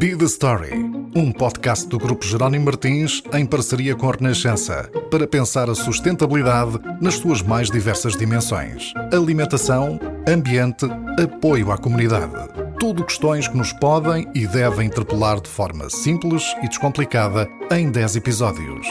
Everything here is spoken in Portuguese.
Be the Story, um podcast do Grupo Jerónimo Martins em parceria com a Renascença, para pensar a sustentabilidade nas suas mais diversas dimensões: alimentação, ambiente, apoio à comunidade. Tudo questões que nos podem e devem interpelar de forma simples e descomplicada em 10 episódios.